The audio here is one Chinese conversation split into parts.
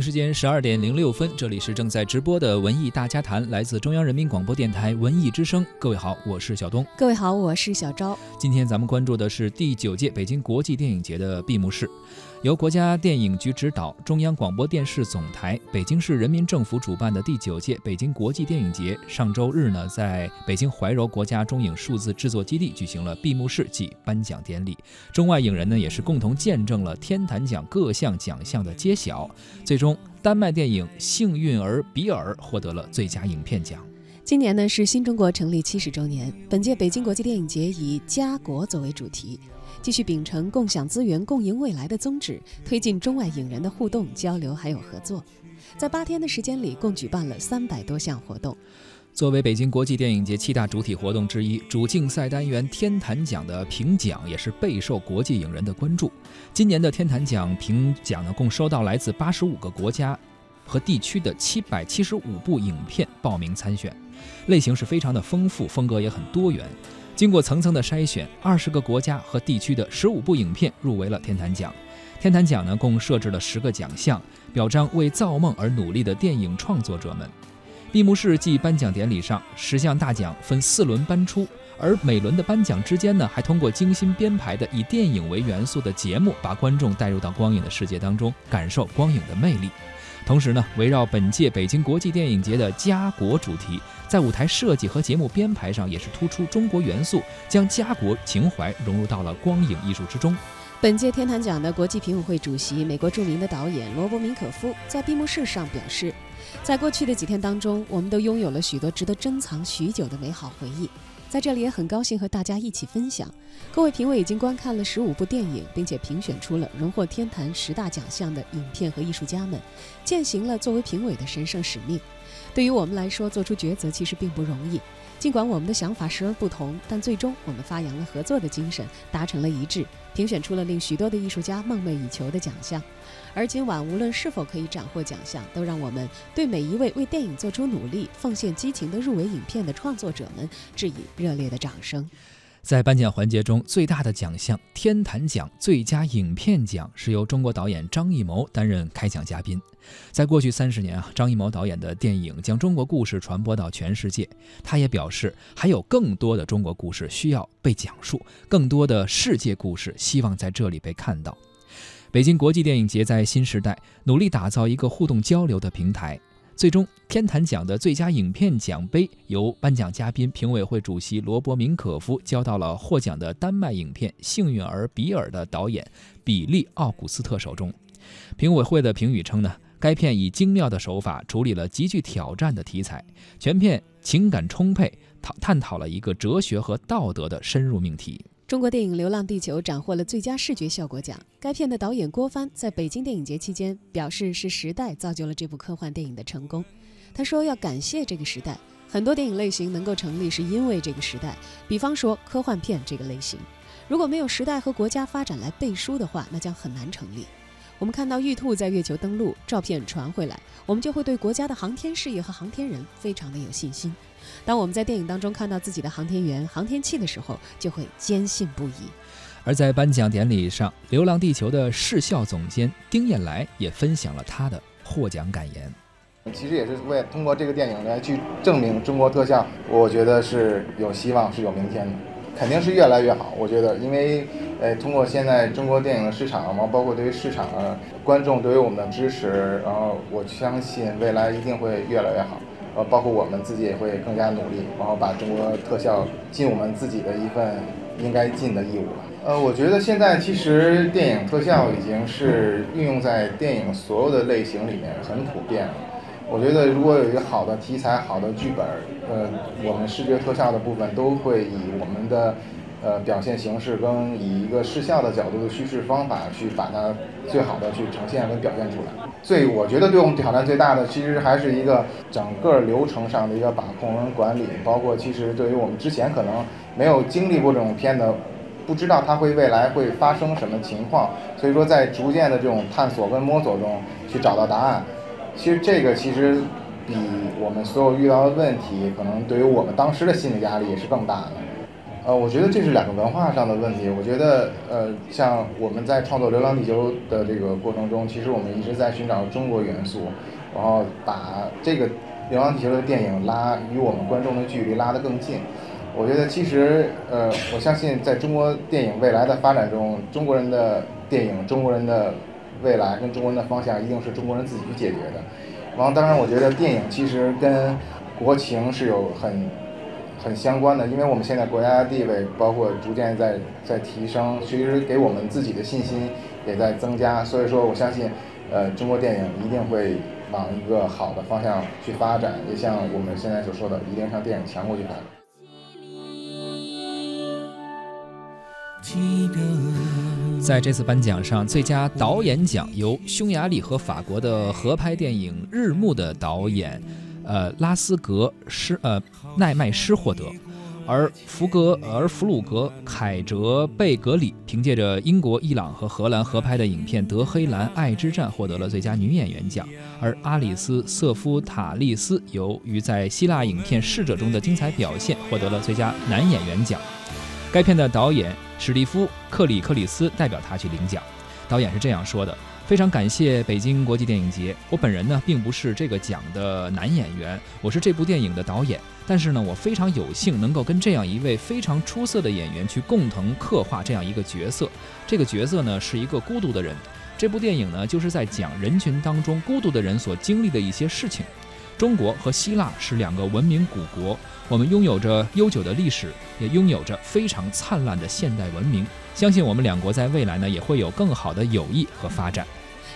京时间十二点零六分，这里是正在直播的文艺大家谈，来自中央人民广播电台文艺之声。各位好，我是小东。各位好，我是小昭。今天咱们关注的是第九届北京国际电影节的闭幕式。由国家电影局指导、中央广播电视总台、北京市人民政府主办的第九届北京国际电影节，上周日呢，在北京怀柔国家中影数字制作基地举行了闭幕式暨颁奖典礼。中外影人呢，也是共同见证了天坛奖各项奖项的揭晓。最终，丹麦电影《幸运儿比尔》获得了最佳影片奖。今年呢是新中国成立七十周年，本届北京国际电影节以“家国”作为主题。继续秉承共享资源、共赢未来的宗旨，推进中外影人的互动交流还有合作。在八天的时间里，共举办了三百多项活动。作为北京国际电影节七大主体活动之一，主竞赛单元天坛奖的评奖也是备受国际影人的关注。今年的天坛奖评奖呢，共收到来自八十五个国家和地区的七百七十五部影片报名参选，类型是非常的丰富，风格也很多元。经过层层的筛选，二十个国家和地区的十五部影片入围了天坛奖。天坛奖呢，共设置了十个奖项，表彰为造梦而努力的电影创作者们。闭幕式暨颁奖典礼上，十项大奖分四轮颁出，而每轮的颁奖之间呢，还通过精心编排的以电影为元素的节目，把观众带入到光影的世界当中，感受光影的魅力。同时呢，围绕本届北京国际电影节的“家国”主题，在舞台设计和节目编排上也是突出中国元素，将家国情怀融入到了光影艺术之中。本届天坛奖的国际评委会主席、美国著名的导演罗伯·明可夫在闭幕式上表示，在过去的几天当中，我们都拥有了许多值得珍藏许久的美好回忆。在这里也很高兴和大家一起分享。各位评委已经观看了十五部电影，并且评选出了荣获天坛十大奖项的影片和艺术家们，践行了作为评委的神圣使命。对于我们来说，做出抉择其实并不容易。尽管我们的想法时而不同，但最终我们发扬了合作的精神，达成了一致，评选出了令许多的艺术家梦寐以求的奖项。而今晚无论是否可以斩获奖项，都让我们对每一位为电影做出努力、奉献激情的入围影片的创作者们致以热烈的掌声。在颁奖环节中，最大的奖项天坛奖最佳影片奖是由中国导演张艺谋担任开奖嘉宾。在过去三十年啊，张艺谋导演的电影将中国故事传播到全世界。他也表示，还有更多的中国故事需要被讲述，更多的世界故事希望在这里被看到。北京国际电影节在新时代努力打造一个互动交流的平台。最终，天坛奖的最佳影片奖杯由颁奖嘉宾、评委会主席罗伯·明可夫交到了获奖的丹麦影片《幸运儿比尔》的导演比利·奥古斯特手中。评委会的评语称呢，该片以精妙的手法处理了极具挑战的题材，全片情感充沛，讨探讨了一个哲学和道德的深入命题。中国电影《流浪地球》斩获了最佳视觉效果奖。该片的导演郭帆在北京电影节期间表示：“是时代造就了这部科幻电影的成功。”他说：“要感谢这个时代，很多电影类型能够成立是因为这个时代。比方说科幻片这个类型，如果没有时代和国家发展来背书的话，那将很难成立。”我们看到玉兔在月球登陆，照片传回来，我们就会对国家的航天事业和航天人非常的有信心。当我们在电影当中看到自己的航天员、航天器的时候，就会坚信不疑。而在颁奖典礼上，《流浪地球》的视效总监丁燕来也分享了他的获奖感言。其实也是为通过这个电影来去证明中国特效，我觉得是有希望，是有明天的，肯定是越来越好。我觉得，因为。呃，通过现在中国电影的市场，然后包括对于市场啊、观众对于我们的支持，然后我相信未来一定会越来越好。呃，包括我们自己也会更加努力，然后把中国特效尽我们自己的一份应该尽的义务吧。呃，我觉得现在其实电影特效已经是运用在电影所有的类型里面很普遍了。我觉得如果有一个好的题材、好的剧本，呃，我们视觉特效的部分都会以我们的。呃，表现形式跟以一个视效的角度的叙事方法去把它最好的去呈现跟表现出来。最我觉得对我们挑战最大的，其实还是一个整个流程上的一个把控跟管理，包括其实对于我们之前可能没有经历过这种片的，不知道它会未来会发生什么情况，所以说在逐渐的这种探索跟摸索中去找到答案。其实这个其实比我们所有遇到的问题，可能对于我们当时的心理压力也是更大的。呃，我觉得这是两个文化上的问题。我觉得，呃，像我们在创作《流浪地球》的这个过程中，其实我们一直在寻找中国元素，然后把这个《流浪地球》的电影拉与我们观众的距离拉得更近。我觉得其实，呃，我相信在中国电影未来的发展中，中国人的电影、中国人的未来跟中国人的方向，一定是中国人自己去解决的。然后，当然，我觉得电影其实跟国情是有很。很相关的，因为我们现在国家的地位，包括逐渐在在提升，其实给我们自己的信心也在增加。所以说，我相信，呃，中国电影一定会往一个好的方向去发展，也像我们现在所说的，一定向电影强国去发展。在这次颁奖上，最佳导演奖由匈牙利和法国的合拍电影《日暮》的导演。呃，拉斯格施呃奈麦施获得，而弗格而弗鲁格凯哲贝格里凭借着英国、伊朗和荷兰合拍的影片《德黑兰爱之战》获得了最佳女演员奖，而阿里斯瑟夫塔利斯由于在希腊影片《逝者》中的精彩表现获得了最佳男演员奖。该片的导演史蒂夫克里克里斯代表他去领奖，导演是这样说的。非常感谢北京国际电影节。我本人呢，并不是这个奖的男演员，我是这部电影的导演。但是呢，我非常有幸能够跟这样一位非常出色的演员去共同刻画这样一个角色。这个角色呢，是一个孤独的人。这部电影呢，就是在讲人群当中孤独的人所经历的一些事情。中国和希腊是两个文明古国，我们拥有着悠久的历史，也拥有着非常灿烂的现代文明。相信我们两国在未来呢，也会有更好的友谊和发展。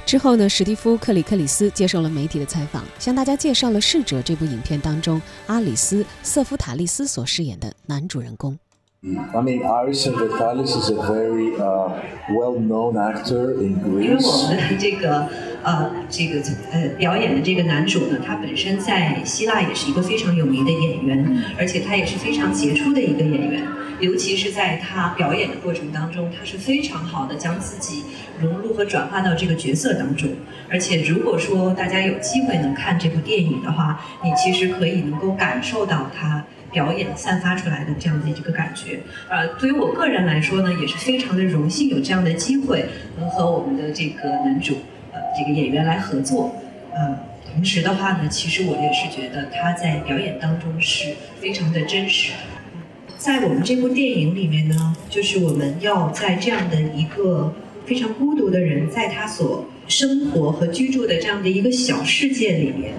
之后呢，史蒂夫·克里克里斯接受了媒体的采访，向大家介绍了《逝者》这部影片当中阿里斯·瑟夫塔利斯所饰演的男主人公。I mean, Aris Vitalis is a very uh, well-known actor in Greece. 因为我们的这个呃这个呃表演的这个男主呢，他本身在希腊也是一个非常有名的演员，而且他也是非常杰出的一个演员。尤其是在他表演的过程当中，他是非常好的将自己融入和转化到这个角色当中。而且如果说大家有机会能看这部电影的话，你其实可以能够感受到他。表演散发出来的这样的一个感觉，呃，对于我个人来说呢，也是非常的荣幸有这样的机会能和我们的这个男主，呃，这个演员来合作，呃，同时的话呢，其实我也是觉得他在表演当中是非常的真实。在我们这部电影里面呢，就是我们要在这样的一个非常孤独的人，在他所生活和居住的这样的一个小世界里面。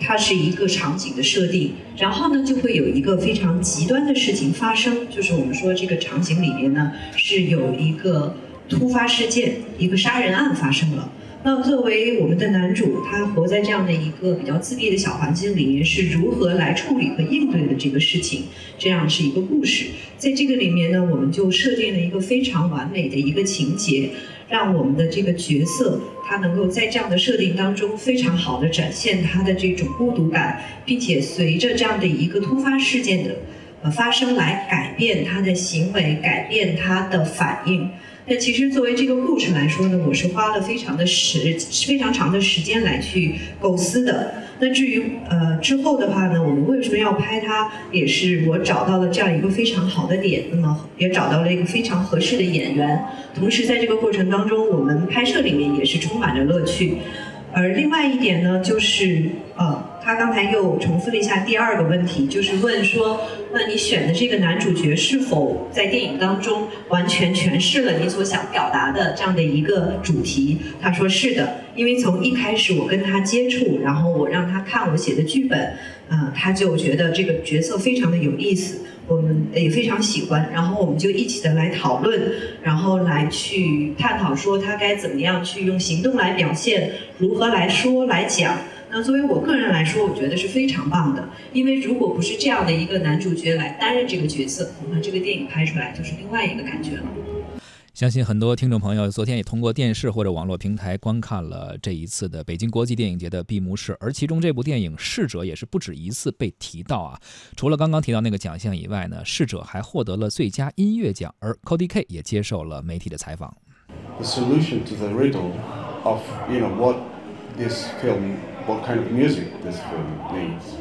它是一个场景的设定，然后呢，就会有一个非常极端的事情发生，就是我们说这个场景里面呢是有一个突发事件，一个杀人案发生了。那作为我们的男主，他活在这样的一个比较自闭的小环境里面，是如何来处理和应对的这个事情？这样是一个故事。在这个里面呢，我们就设定了一个非常完美的一个情节，让我们的这个角色他能够在这样的设定当中非常好的展现他的这种孤独感，并且随着这样的一个突发事件的呃发生来改变他的行为，改变他的反应。那其实作为这个故事来说呢，我是花了非常的时非常长的时间来去构思的。那至于呃之后的话呢，我们为什么要拍它，也是我找到了这样一个非常好的点，那么也找到了一个非常合适的演员。同时在这个过程当中，我们拍摄里面也是充满着乐趣。而另外一点呢，就是呃。他刚才又重复了一下第二个问题，就是问说，那你选的这个男主角是否在电影当中完全诠释了你所想表达的这样的一个主题？他说是的，因为从一开始我跟他接触，然后我让他看我写的剧本，嗯，他就觉得这个角色非常的有意思，我们也非常喜欢，然后我们就一起的来讨论，然后来去探讨说他该怎么样去用行动来表现，如何来说来讲。那作为我个人来说，我觉得是非常棒的，因为如果不是这样的一个男主角来担任这个角色，恐怕这个电影拍出来就是另外一个感觉了。相信很多听众朋友昨天也通过电视或者网络平台观看了这一次的北京国际电影节的闭幕式，而其中这部电影《逝者》也是不止一次被提到啊。除了刚刚提到那个奖项以外呢，《逝者》还获得了最佳音乐奖，而 Cody K 也接受了媒体的采访。The solution to the riddle of you know what this film what kind of music this film needs,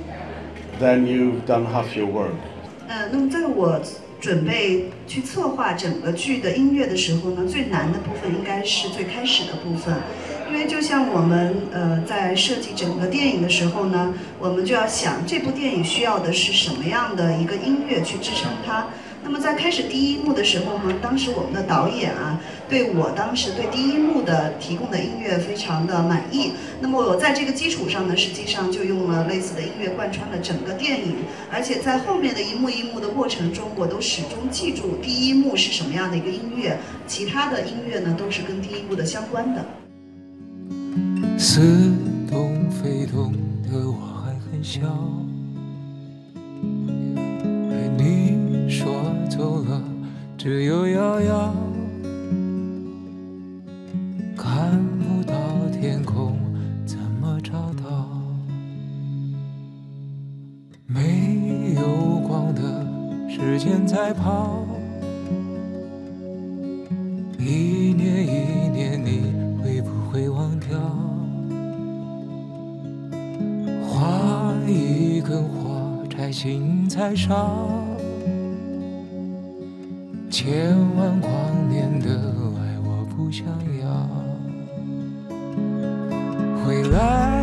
then you've done half your work. 呃，那么在我准备去策划整个剧的音乐的时候呢，最难的部分应该是最开始的部分，因为就像我们呃在设计整个电影的时候呢，我们就要想这部电影需要的是什么样的一个音乐去支撑它。那么在开始第一幕的时候呢，当时我们的导演啊，对我当时对第一幕的提供的音乐非常的满意。那么我在这个基础上呢，实际上就用了类似的音乐贯穿了整个电影，而且在后面的一幕一幕的过程中，我都始终记住第一幕是什么样的一个音乐，其他的音乐呢都是跟第一幕的相关的。似懂非懂的我还很小。走了，只有遥遥，时间在跑，一年一年，你会不会忘掉？画一根火柴，心在烧。千万光年的爱我不想要，回来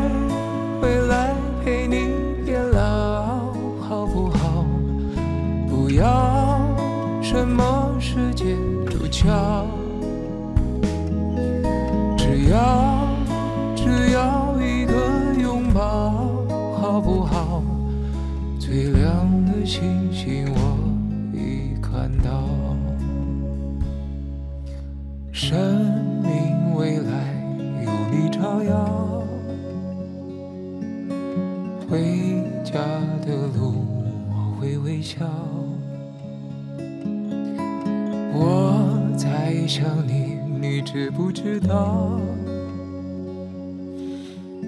想你，你知不知道？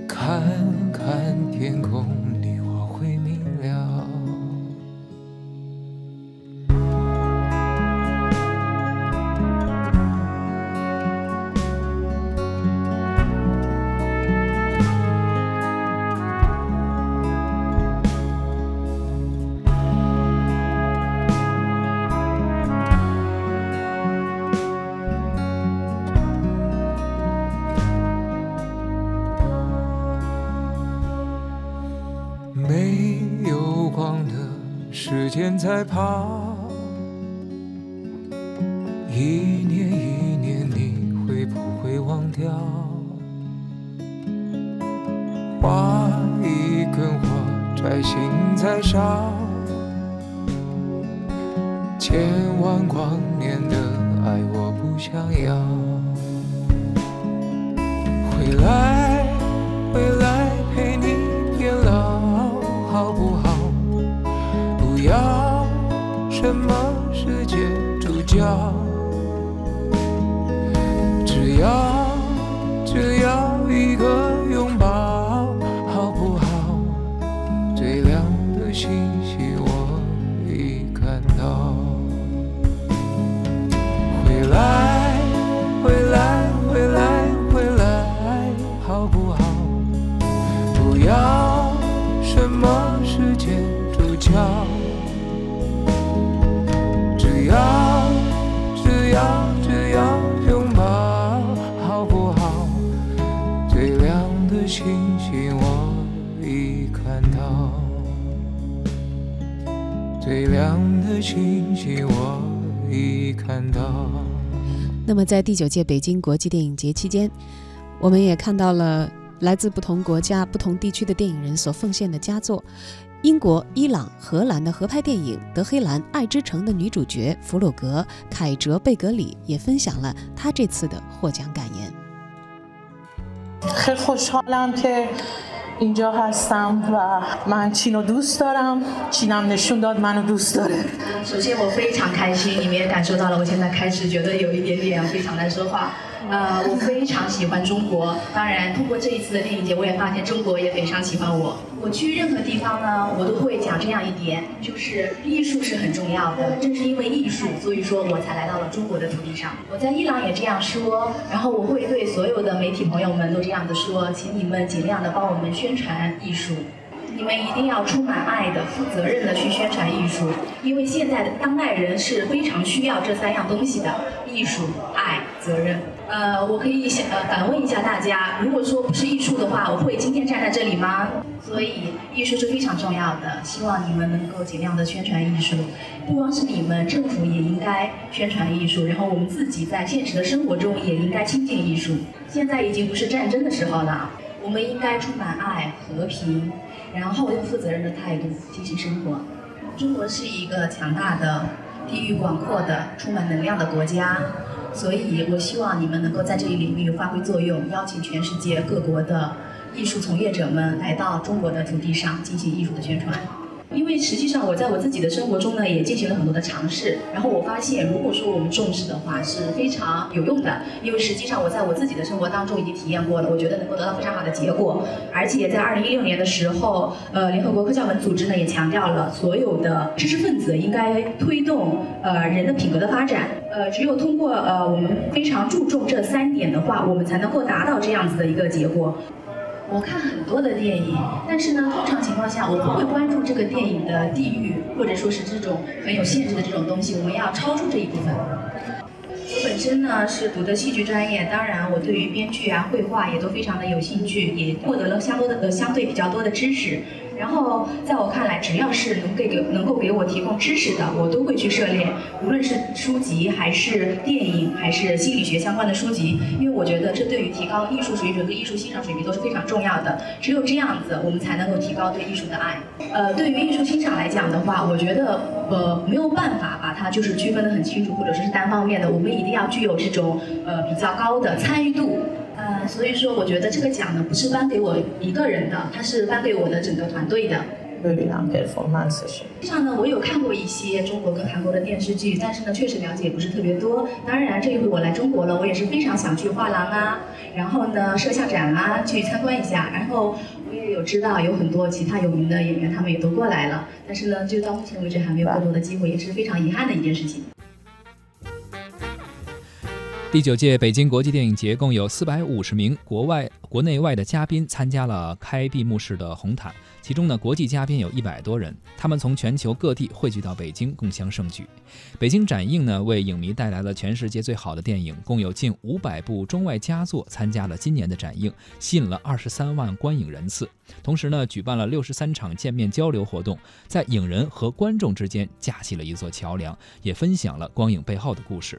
看看天空。时间在跑，一年一年，你会不会忘掉？画一根火柴，心在烧，千万光年的爱我不想要。回来，回来我已看到。那么，在第九届北京国际电影节期间，我们也看到了来自不同国家、不同地区的电影人所奉献的佳作。英国、伊朗、荷兰的合拍电影《德黑兰爱之城》的女主角弗鲁格·凯哲贝格里也分享了她这次的获奖感言。اینجا هستم و من چین رو دوست دارم چینم نشون داد منو دوست داره 首先我非常开心，你们也感受到了，我现在开始觉得有一点点非常难说话。 呃，我非常喜欢中国，当然通过这一次的电影节，我也发现中国也非常喜欢我。我去任何地方呢，我都会讲这样一点，就是艺术是很重要的。正是因为艺术，所以说我才来到了中国的土地上。我在伊朗也这样说，然后我会对所有的媒体朋友们都这样子说，请你们尽量的帮我们宣传艺术。你们一定要充满爱的、负责任的去宣传艺术，因为现在的当代人是非常需要这三样东西的：艺术、爱、责任。呃，我可以想呃反问一下大家，如果说不是艺术的话，我会今天站在这里吗？所以艺术是非常重要的，希望你们能够尽量的宣传艺术。不光是你们，政府也应该宣传艺术，然后我们自己在现实的生活中也应该亲近艺术。现在已经不是战争的时候了，我们应该充满爱、和平，然后用负责任的态度进行生活。中国是一个强大的、地域广阔的、充满能量的国家。所以，我希望你们能够在这一领域发挥作用，邀请全世界各国的艺术从业者们来到中国的土地上进行艺术的宣传。因为实际上我在我自己的生活中呢，也进行了很多的尝试，然后我发现，如果说我们重视的话，是非常有用的。因为实际上我在我自己的生活当中已经体验过了，我觉得能够得到非常好的结果。而且在二零一六年的时候，呃，联合国科教文组织呢也强调了，所有的知识分子应该推动呃人的品格的发展。呃，只有通过呃我们非常注重这三点的话，我们才能够达到这样子的一个结果。我看很多的电影，但是呢，通常情况下我不会关注这个电影的地域，或者说是这种很有限制的这种东西。我们要超出这一部分。我本身呢是读的戏剧专业，当然我对于编剧啊、绘画也都非常的有兴趣，也获得了相多的相对比较多的知识。然后在我看来，只要是能给给能够给我提供知识的，我都会去涉猎，无论是书籍还是电影，还是心理学相关的书籍，因为我觉得这对于提高艺术水准跟艺术欣赏水平都是非常重要的。只有这样子，我们才能够提高对艺术的爱。呃，对于艺术欣赏来讲的话，我觉得呃没有办法把它就是区分得很清楚，或者说是单方面的，我们一定要具有这种呃比较高的参与度。呃，所以说我觉得这个奖呢不是颁给我一个人的，它是颁给我的整个团队的。实际上呢，我有看过一些中国跟韩国的电视剧，但是呢，确实了解不是特别多。当然，这一回我来中国了，我也是非常想去画廊啊，然后呢，摄像展啊去参观一下。然后我也有知道有很多其他有名的演员，他们也都过来了，但是呢，就到目前为止还没有更多的机会，也是非常遗憾的一件事情。第九届北京国际电影节共有四百五十名国外、国内外的嘉宾参加了开闭幕式的红毯，其中呢，国际嘉宾有一百多人，他们从全球各地汇聚到北京，共襄盛举。北京展映呢，为影迷带来了全世界最好的电影，共有近五百部中外佳作参加了今年的展映，吸引了二十三万观影人次。同时呢，举办了六十三场见面交流活动，在影人和观众之间架起了一座桥梁，也分享了光影背后的故事。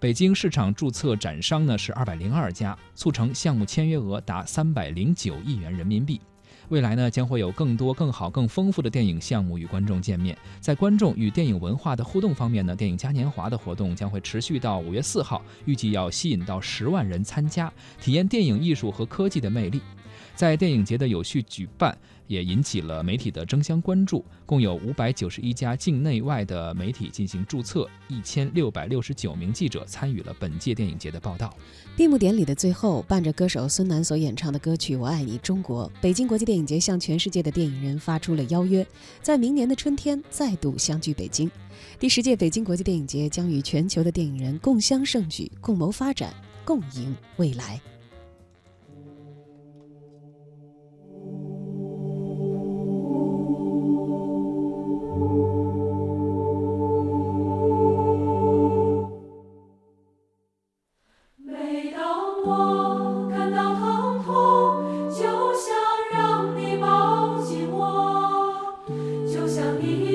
北京市场注册展商呢是二百零二家，促成项目签约额达三百零九亿元人民币。未来呢将会有更多、更好、更丰富的电影项目与观众见面。在观众与电影文化的互动方面呢，电影嘉年华的活动将会持续到五月四号，预计要吸引到十万人参加，体验电影艺术和科技的魅力。在电影节的有序举办，也引起了媒体的争相关注。共有五百九十一家境内外的媒体进行注册，一千六百六十九名记者参与了本届电影节的报道。闭幕典礼的最后，伴着歌手孙楠所演唱的歌曲《我爱你中国》，北京国际电影节向全世界的电影人发出了邀约，在明年的春天再度相聚北京。第十届北京国际电影节将与全球的电影人共襄盛举，共谋发展，共赢未来。be